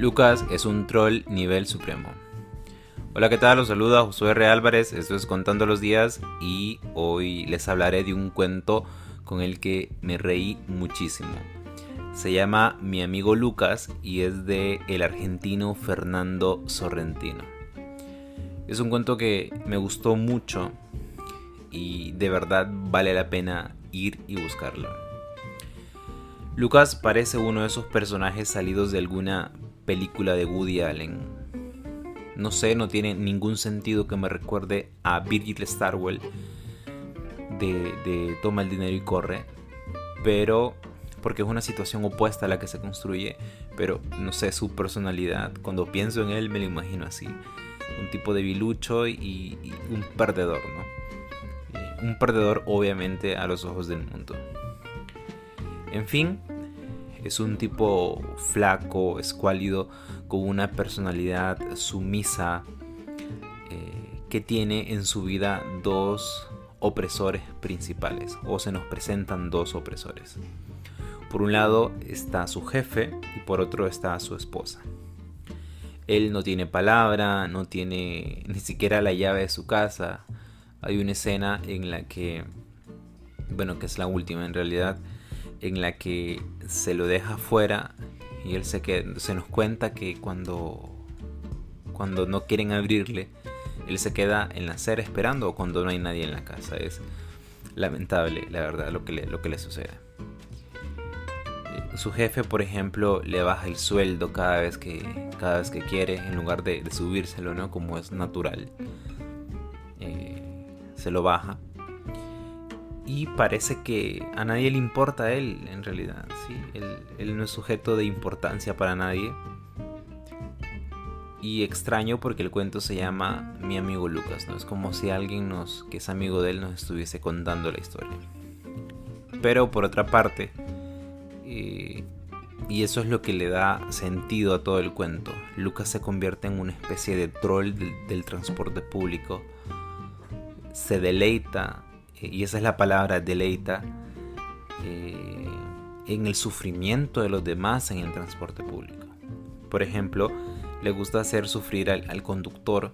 Lucas es un troll nivel supremo. Hola, ¿qué tal? Los saluda Josué R. Álvarez, esto es Contando los Días y hoy les hablaré de un cuento con el que me reí muchísimo. Se llama Mi amigo Lucas y es de el argentino Fernando Sorrentino. Es un cuento que me gustó mucho y de verdad vale la pena ir y buscarlo. Lucas parece uno de esos personajes salidos de alguna película de Woody Allen. No sé, no tiene ningún sentido que me recuerde a Virgil Starwell de, Toma el dinero y corre, pero porque es una situación opuesta a la que se construye, pero no sé, su personalidad, cuando pienso en él me lo imagino así, un tipo de bilucho y, un perdedor, ¿no? Un perdedor obviamente a los ojos del mundo. En fin, es un tipo flaco, escuálido, con una personalidad sumisa, eh, que tiene en su vida dos opresores principales, o se nos presentan dos opresores. Por un lado está su jefe y por otro está su esposa. Él no tiene palabra, no tiene ni siquiera la llave de su casa. Hay una escena en la que, bueno, que es la última en realidad, en la que se lo deja fuera y él se, que, se nos cuenta que cuando, cuando no quieren abrirle, él se queda en la acera esperando cuando no hay nadie en la casa. Es lamentable, la verdad, lo que le, lo que le sucede. Su jefe, por ejemplo, le baja el sueldo cada vez que, cada vez que quiere, en lugar de, subírselo, ¿no? Como es natural. Eh, se lo baja y parece que a nadie le importa él en realidad. ¿sí? Él, no es sujeto de importancia para nadie. Y extraño porque el cuento se llama Mi amigo Lucas, ¿no? Es como si alguien nos, que es amigo de él nos estuviese contando la historia. Pero por otra parte, eh, y eso es lo que le da sentido a todo el cuento, Lucas se convierte en una especie de troll del transporte público. Se deleita y esa es la palabra, deleita, eh, en el sufrimiento de los demás en el transporte público. Por ejemplo, le gusta hacer sufrir al, conductor.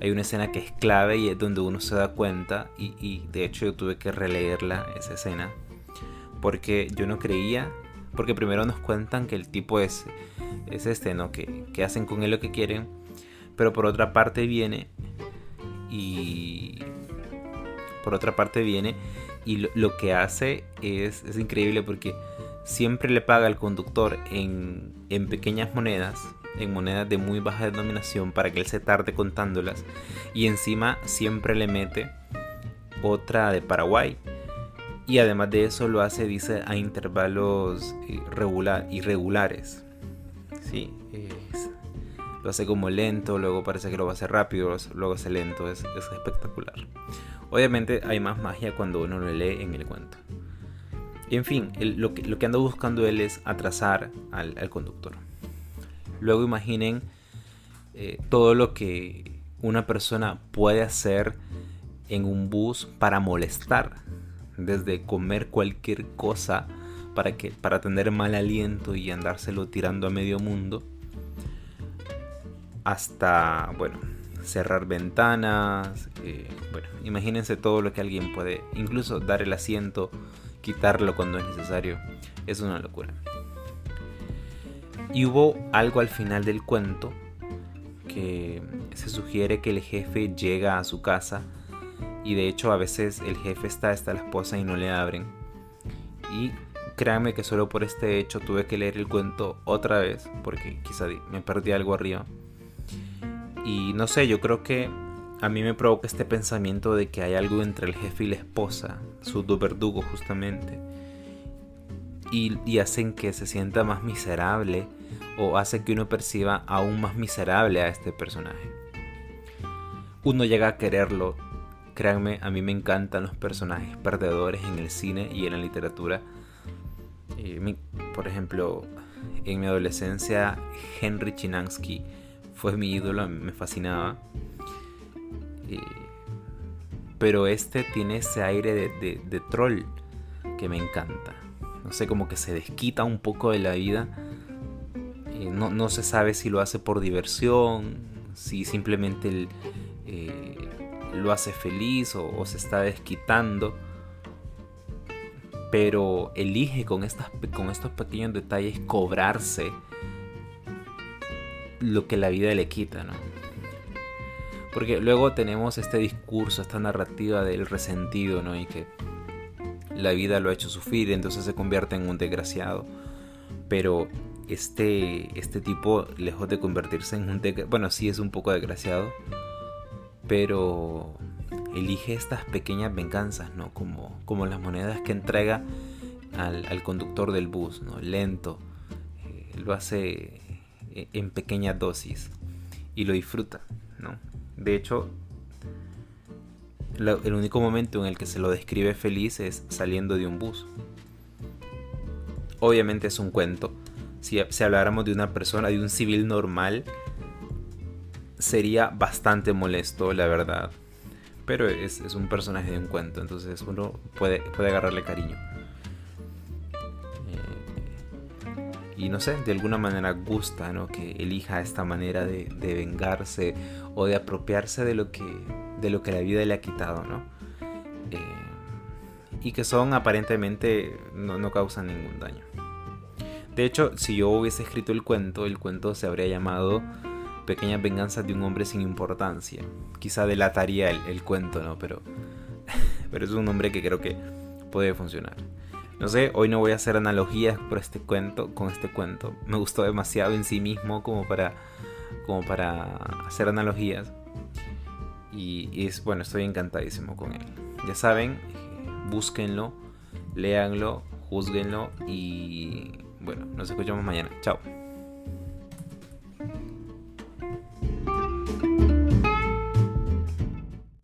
Hay una escena que es clave y es donde uno se da cuenta, y, de hecho yo tuve que releerla, esa escena, porque yo no creía, porque primero nos cuentan que el tipo es, es este, ¿no? Que, que hacen con él lo que quieren, pero por otra parte viene y por otra parte viene y lo, que hace es, es, increíble porque siempre le paga al conductor en, en, pequeñas monedas, en monedas de muy baja denominación para que él se tarde contándolas y encima siempre le mete otra de Paraguay. Y además de eso lo hace, dice, a intervalos eh, regular, irregulares. Sí, lo hace como lento, luego parece que lo va a hacer rápido, luego hace lento, es espectacular. Obviamente hay más magia cuando uno lo lee en el cuento. En fin, lo, que, lo, que, anda buscando él es atrasar al, conductor. Luego imaginen eh, todo lo que una persona puede hacer en un bus para molestar. Desde comer cualquier cosa para, que, para tener mal aliento y andárselo tirando a medio mundo. Hasta, bueno, cerrar ventanas, eh, bueno, imagínense todo lo que alguien puede, incluso dar el asiento, quitarlo cuando es necesario, es una locura. Y hubo algo al final del cuento que se sugiere que el jefe llega a su casa y de hecho a veces el jefe está hasta la esposa y no le abren. Y créanme que solo por este hecho tuve que leer el cuento otra vez porque quizá me perdí algo arriba. Y no sé, yo creo que a mí me provoca este pensamiento de que hay algo entre el jefe y la esposa, sus dos verdugos justamente, y, hacen que se sienta más miserable o hace que uno perciba aún más miserable a este personaje. Uno llega a quererlo, créanme, a mí me encantan los personajes perdedores en el cine y en la literatura. Eh, por ejemplo, en mi adolescencia, Henry Chinansky fue mi ídolo, me fascinaba. Eh, pero este tiene ese aire de, troll que me encanta. No sé, como que se desquita un poco de la vida Eh, no, se sabe si lo hace por diversión, si simplemente eh, lo hace feliz o, se está desquitando. Pero elige con, estas, con estos pequeños detalles cobrarse lo que la vida le quita, ¿no? Porque luego tenemos este discurso, esta narrativa del resentido, ¿no? Y que la vida lo ha hecho sufrir, entonces se convierte en un desgraciado. Pero este, este tipo, lejos de convertirse en un desgraciado, bueno, sí es un poco desgraciado, pero elige estas pequeñas venganzas, ¿no? Como, como las monedas que entrega al, conductor del bus, ¿no? Lento, eh, lo hace en pequeñas dosis y lo disfruta, ¿no? De hecho, el único momento en el que se lo describe feliz es saliendo de un bus. Obviamente es un cuento. Si, si habláramos de una persona, de un civil normal, sería bastante molesto, la verdad. Pero es, un personaje de un cuento, entonces uno puede, puede agarrarle cariño. No sé, de alguna manera gusta ¿no? que elija esta manera de, vengarse o de apropiarse de lo que, de lo que la vida le ha quitado, ¿no? Eh, y que son aparentemente no, no causan ningún daño. De hecho, si yo hubiese escrito el cuento, el cuento se habría llamado Pequeñas venganzas de un hombre sin importancia. Quizá delataría el, cuento, ¿no? Pero, pero es un nombre que creo que puede funcionar. No sé, hoy no voy a hacer analogías por este cuento, con este cuento. Me gustó demasiado en sí mismo como para, como para hacer analogías. Y, es bueno, estoy encantadísimo con él. Ya saben, eh, búsquenlo, léanlo, juzguenlo y bueno, nos escuchamos mañana. Chao.